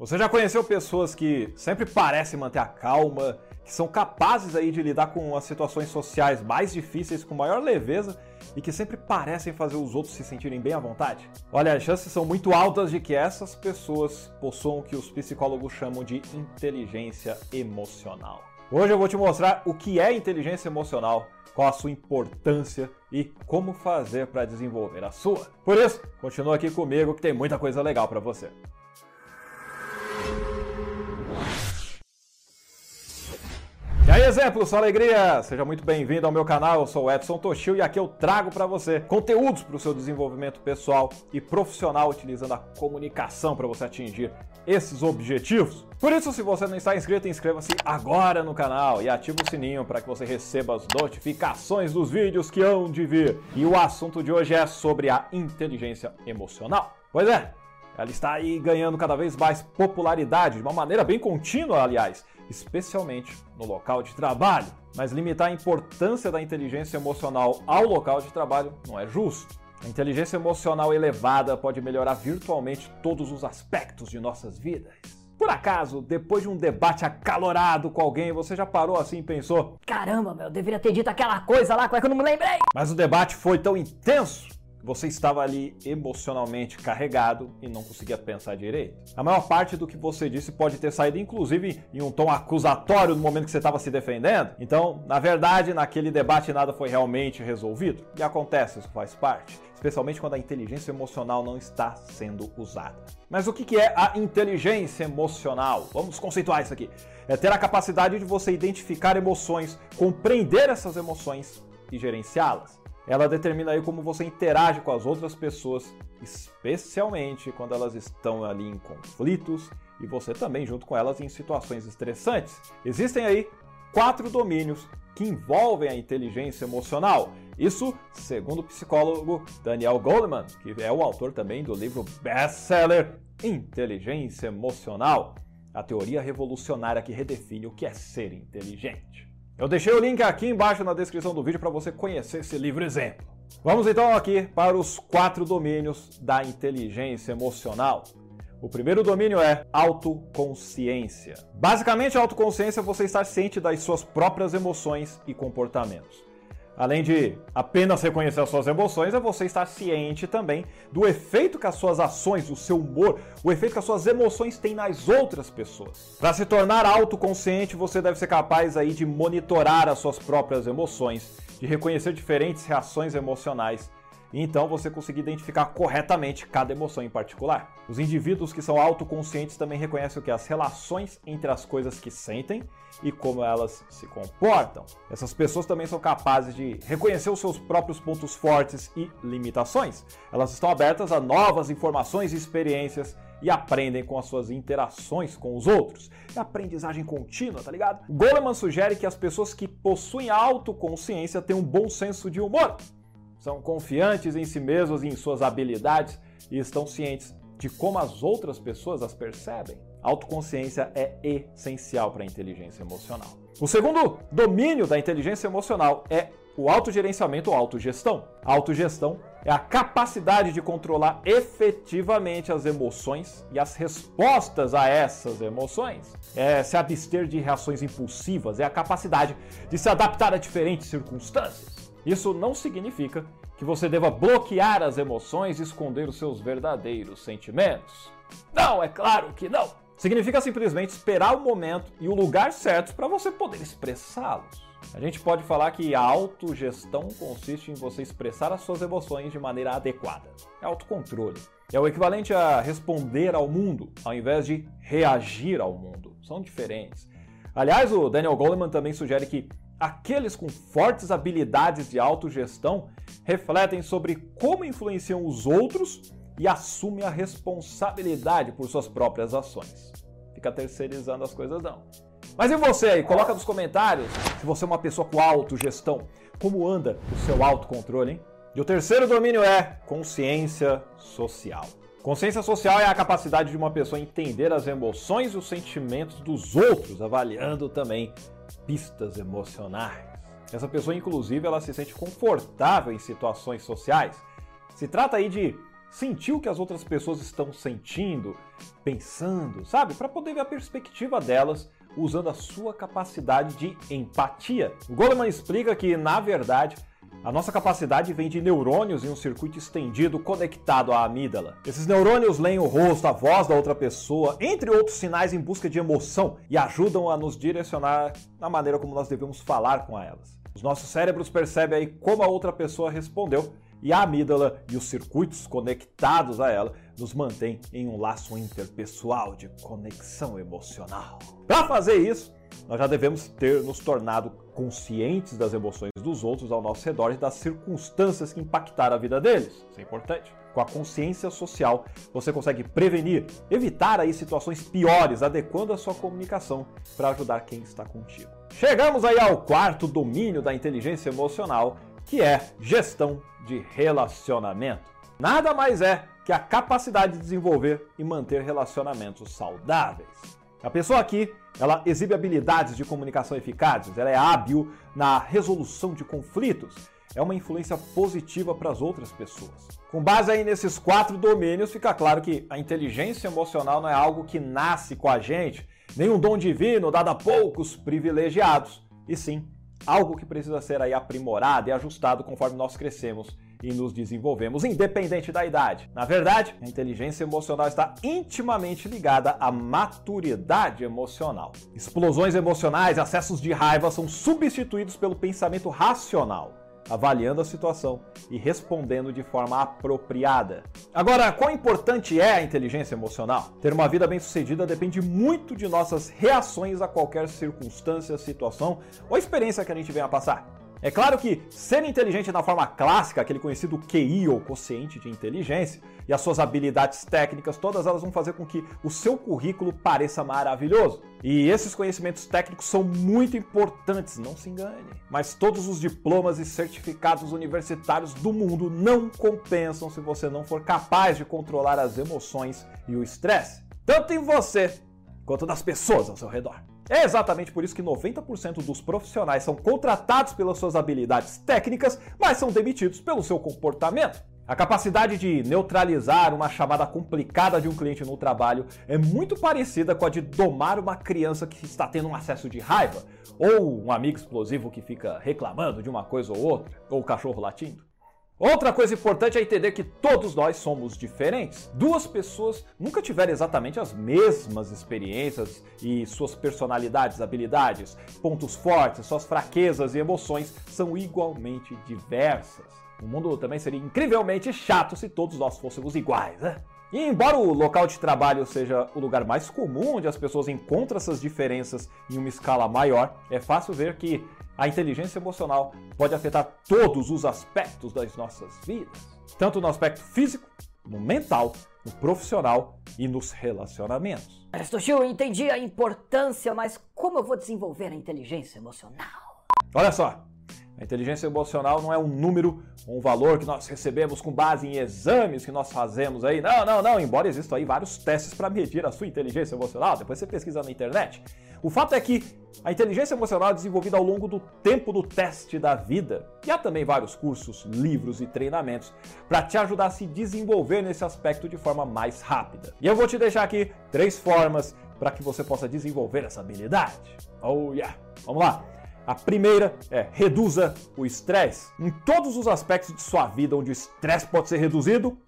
Você já conheceu pessoas que sempre parecem manter a calma, que são capazes aí de lidar com as situações sociais mais difíceis com maior leveza e que sempre parecem fazer os outros se sentirem bem à vontade? Olha, as chances são muito altas de que essas pessoas possuam o que os psicólogos chamam de inteligência emocional. Hoje eu vou te mostrar o que é inteligência emocional, qual a sua importância e como fazer para desenvolver a sua. Por isso, continua aqui comigo que tem muita coisa legal para você. E aí, exemplo, sua alegria! Seja muito bem-vindo ao meu canal, eu sou o Edson Toshio e aqui eu trago para você conteúdos para o seu desenvolvimento pessoal e profissional utilizando a comunicação para você atingir esses objetivos. Por isso, se você não está inscrito, inscreva-se agora no canal e ative o sininho para que você receba as notificações dos vídeos que hão de vir. E o assunto de hoje é sobre a inteligência emocional. Pois é, ela está aí ganhando cada vez mais popularidade, de uma maneira bem contínua, aliás, especialmente no local de trabalho. Mas limitar a importância da inteligência emocional ao local de trabalho não é justo. A inteligência emocional elevada pode melhorar virtualmente todos os aspectos de nossas vidas. Por acaso, depois de um debate acalorado com alguém, você já parou assim e pensou: Caramba, meu, eu deveria ter dito aquela coisa lá, como é que eu não me lembrei? Mas o debate foi tão intenso você estava ali emocionalmente carregado e não conseguia pensar direito. A maior parte do que você disse pode ter saído, inclusive, em um tom acusatório no momento que você estava se defendendo. Então, na verdade, naquele debate nada foi realmente resolvido. E acontece, isso faz parte. Especialmente quando a inteligência emocional não está sendo usada. Mas o que é a inteligência emocional? Vamos conceituar isso aqui. É ter a capacidade de você identificar emoções, compreender essas emoções e gerenciá-las. Ela determina aí como você interage com as outras pessoas, especialmente quando elas estão ali em conflitos e você também junto com elas em situações estressantes. Existem aí quatro domínios que envolvem a inteligência emocional. Isso segundo o psicólogo Daniel Goleman, que é o autor também do livro best-seller Inteligência Emocional, a teoria revolucionária que redefine o que é ser inteligente. Eu deixei o link aqui embaixo na descrição do vídeo para você conhecer esse livro exemplo. Vamos então aqui para os quatro domínios da inteligência emocional. O primeiro domínio é autoconsciência. Basicamente, a autoconsciência é você estar ciente das suas próprias emoções e comportamentos. Além de apenas reconhecer as suas emoções, é você estar ciente também do efeito que as suas ações, o seu humor, o efeito que as suas emoções têm nas outras pessoas. Para se tornar autoconsciente, você deve ser capaz aí de monitorar as suas próprias emoções, de reconhecer diferentes reações emocionais e então você conseguir identificar corretamente cada emoção em particular. Os indivíduos que são autoconscientes também reconhecem o que as relações entre as coisas que sentem e como elas se comportam. Essas pessoas também são capazes de reconhecer os seus próprios pontos fortes e limitações. Elas estão abertas a novas informações e experiências e aprendem com as suas interações com os outros. É aprendizagem contínua, tá ligado? Goleman sugere que as pessoas que possuem autoconsciência têm um bom senso de humor são confiantes em si mesmos e em suas habilidades e estão cientes de como as outras pessoas as percebem. Autoconsciência é essencial para a inteligência emocional. O segundo domínio da inteligência emocional é o autogerenciamento ou autogestão. A autogestão é a capacidade de controlar efetivamente as emoções e as respostas a essas emoções. É se abster de reações impulsivas, é a capacidade de se adaptar a diferentes circunstâncias. Isso não significa que você deva bloquear as emoções e esconder os seus verdadeiros sentimentos. Não, é claro que não. Significa simplesmente esperar o momento e o lugar certos para você poder expressá-los. A gente pode falar que a autogestão consiste em você expressar as suas emoções de maneira adequada. É autocontrole. É o equivalente a responder ao mundo, ao invés de reagir ao mundo. São diferentes. Aliás, o Daniel Goleman também sugere que Aqueles com fortes habilidades de autogestão refletem sobre como influenciam os outros e assumem a responsabilidade por suas próprias ações. Fica terceirizando as coisas não. Mas e você aí? Coloca nos comentários se você é uma pessoa com autogestão. Como anda o seu autocontrole, hein? E o terceiro domínio é consciência social. Consciência social é a capacidade de uma pessoa entender as emoções e os sentimentos dos outros, avaliando também pistas emocionais. Essa pessoa, inclusive, ela se sente confortável em situações sociais. Se trata aí de sentir o que as outras pessoas estão sentindo, pensando, sabe? Para poder ver a perspectiva delas usando a sua capacidade de empatia. O Goleman explica que, na verdade, a nossa capacidade vem de neurônios em um circuito estendido conectado à amígdala. Esses neurônios leem o rosto, a voz da outra pessoa, entre outros sinais em busca de emoção e ajudam a nos direcionar na maneira como nós devemos falar com elas. Os nossos cérebros percebem aí como a outra pessoa respondeu e a amígdala e os circuitos conectados a ela nos mantêm em um laço interpessoal de conexão emocional. Para fazer isso, nós já devemos ter nos tornado conscientes das emoções dos outros ao nosso redor e das circunstâncias que impactaram a vida deles. Isso é importante. Com a consciência social, você consegue prevenir, evitar aí situações piores, adequando a sua comunicação para ajudar quem está contigo. Chegamos aí ao quarto domínio da inteligência emocional, que é gestão de relacionamento. Nada mais é que a capacidade de desenvolver e manter relacionamentos saudáveis. A pessoa aqui, ela exibe habilidades de comunicação eficazes, ela é hábil na resolução de conflitos, é uma influência positiva para as outras pessoas. Com base aí nesses quatro domínios, fica claro que a inteligência emocional não é algo que nasce com a gente, nem um dom divino dado a poucos privilegiados, e sim algo que precisa ser aí aprimorado e ajustado conforme nós crescemos e nos desenvolvemos, independente da idade. Na verdade, a inteligência emocional está intimamente ligada à maturidade emocional. Explosões emocionais acessos de raiva são substituídos pelo pensamento racional avaliando a situação e respondendo de forma apropriada. Agora, quão importante é a inteligência emocional? Ter uma vida bem-sucedida depende muito de nossas reações a qualquer circunstância, situação ou experiência que a gente venha a passar. É claro que ser inteligente na forma clássica, aquele conhecido QI ou quociente de inteligência, e as suas habilidades técnicas, todas elas vão fazer com que o seu currículo pareça maravilhoso. E esses conhecimentos técnicos são muito importantes, não se engane. Mas todos os diplomas e certificados universitários do mundo não compensam se você não for capaz de controlar as emoções e o estresse, tanto em você quanto nas pessoas ao seu redor. É exatamente por isso que 90% dos profissionais são contratados pelas suas habilidades técnicas, mas são demitidos pelo seu comportamento. A capacidade de neutralizar uma chamada complicada de um cliente no trabalho é muito parecida com a de domar uma criança que está tendo um acesso de raiva, ou um amigo explosivo que fica reclamando de uma coisa ou outra, ou o cachorro latindo. Outra coisa importante é entender que todos nós somos diferentes. Duas pessoas nunca tiveram exatamente as mesmas experiências e suas personalidades, habilidades, pontos fortes, suas fraquezas e emoções são igualmente diversas. O mundo também seria incrivelmente chato se todos nós fôssemos iguais, né? E embora o local de trabalho seja o lugar mais comum onde as pessoas encontram essas diferenças em uma escala maior, é fácil ver que a inteligência emocional pode afetar todos os aspectos das nossas vidas, tanto no aspecto físico, no mental, no profissional e nos relacionamentos. Aristotil, eu entendi a importância, mas como eu vou desenvolver a inteligência emocional? Olha só, a inteligência emocional não é um número, um valor que nós recebemos com base em exames que nós fazemos aí. Não, não, não. Embora existam aí vários testes para medir a sua inteligência emocional, depois você pesquisa na internet. O fato é que a inteligência emocional é desenvolvida ao longo do tempo do teste da vida. E há também vários cursos, livros e treinamentos para te ajudar a se desenvolver nesse aspecto de forma mais rápida. E eu vou te deixar aqui três formas para que você possa desenvolver essa habilidade. Oh yeah! Vamos lá! A primeira é reduza o estresse. Em todos os aspectos de sua vida onde o estresse pode ser reduzido,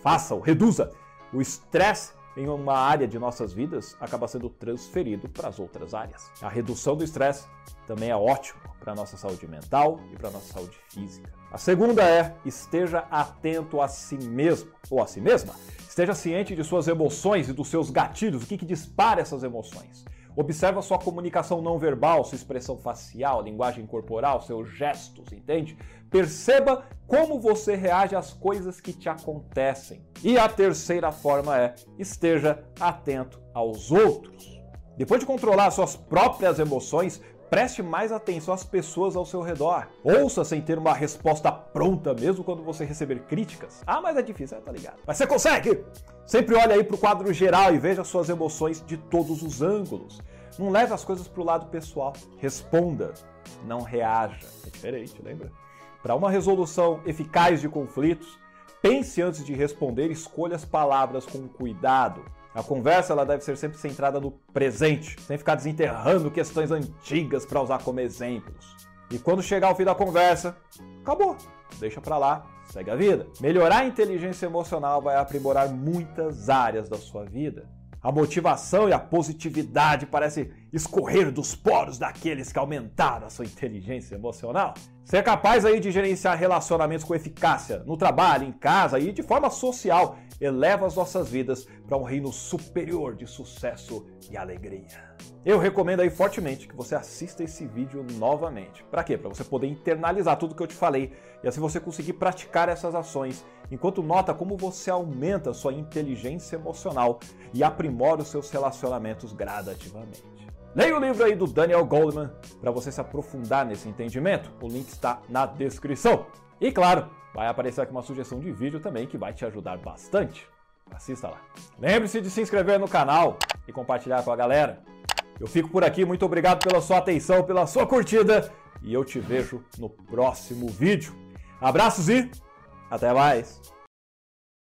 faça-o, reduza. O estresse em uma área de nossas vidas acaba sendo transferido para as outras áreas. A redução do estresse também é ótimo para a nossa saúde mental e para a nossa saúde física. A segunda é esteja atento a si mesmo ou a si mesma. Esteja ciente de suas emoções e dos seus gatilhos, o que, que dispara essas emoções. Observa sua comunicação não verbal, sua expressão facial, linguagem corporal, seus gestos, entende? Perceba como você reage às coisas que te acontecem. E a terceira forma é esteja atento aos outros. Depois de controlar suas próprias emoções, Preste mais atenção às pessoas ao seu redor. Ouça sem ter uma resposta pronta, mesmo quando você receber críticas. Ah, mas é difícil, tá ligado? Mas você consegue! Sempre olhe aí para o quadro geral e veja suas emoções de todos os ângulos. Não leve as coisas para o lado pessoal. Responda, não reaja. É diferente, lembra? Para uma resolução eficaz de conflitos, pense antes de responder, escolha as palavras com cuidado. A conversa ela deve ser sempre centrada no presente, sem ficar desenterrando questões antigas para usar como exemplos. E quando chegar ao fim da conversa, acabou. Deixa para lá, segue a vida. Melhorar a inteligência emocional vai aprimorar muitas áreas da sua vida. A motivação e a positividade parecem escorrer dos poros daqueles que aumentaram a sua inteligência emocional. Ser capaz aí de gerenciar relacionamentos com eficácia no trabalho, em casa e de forma social eleva as nossas vidas para um reino superior de sucesso e alegria. Eu recomendo aí fortemente que você assista esse vídeo novamente. Para quê? Para você poder internalizar tudo que eu te falei e assim você conseguir praticar essas ações enquanto nota como você aumenta sua inteligência emocional e aprimora os seus relacionamentos gradativamente. Leia o livro aí do Daniel Goldman para você se aprofundar nesse entendimento. O link está na descrição. E claro, vai aparecer aqui uma sugestão de vídeo também que vai te ajudar bastante. Assista lá. Lembre-se de se inscrever no canal e compartilhar com a galera. Eu fico por aqui, muito obrigado pela sua atenção, pela sua curtida e eu te vejo no próximo vídeo. Abraços e até mais!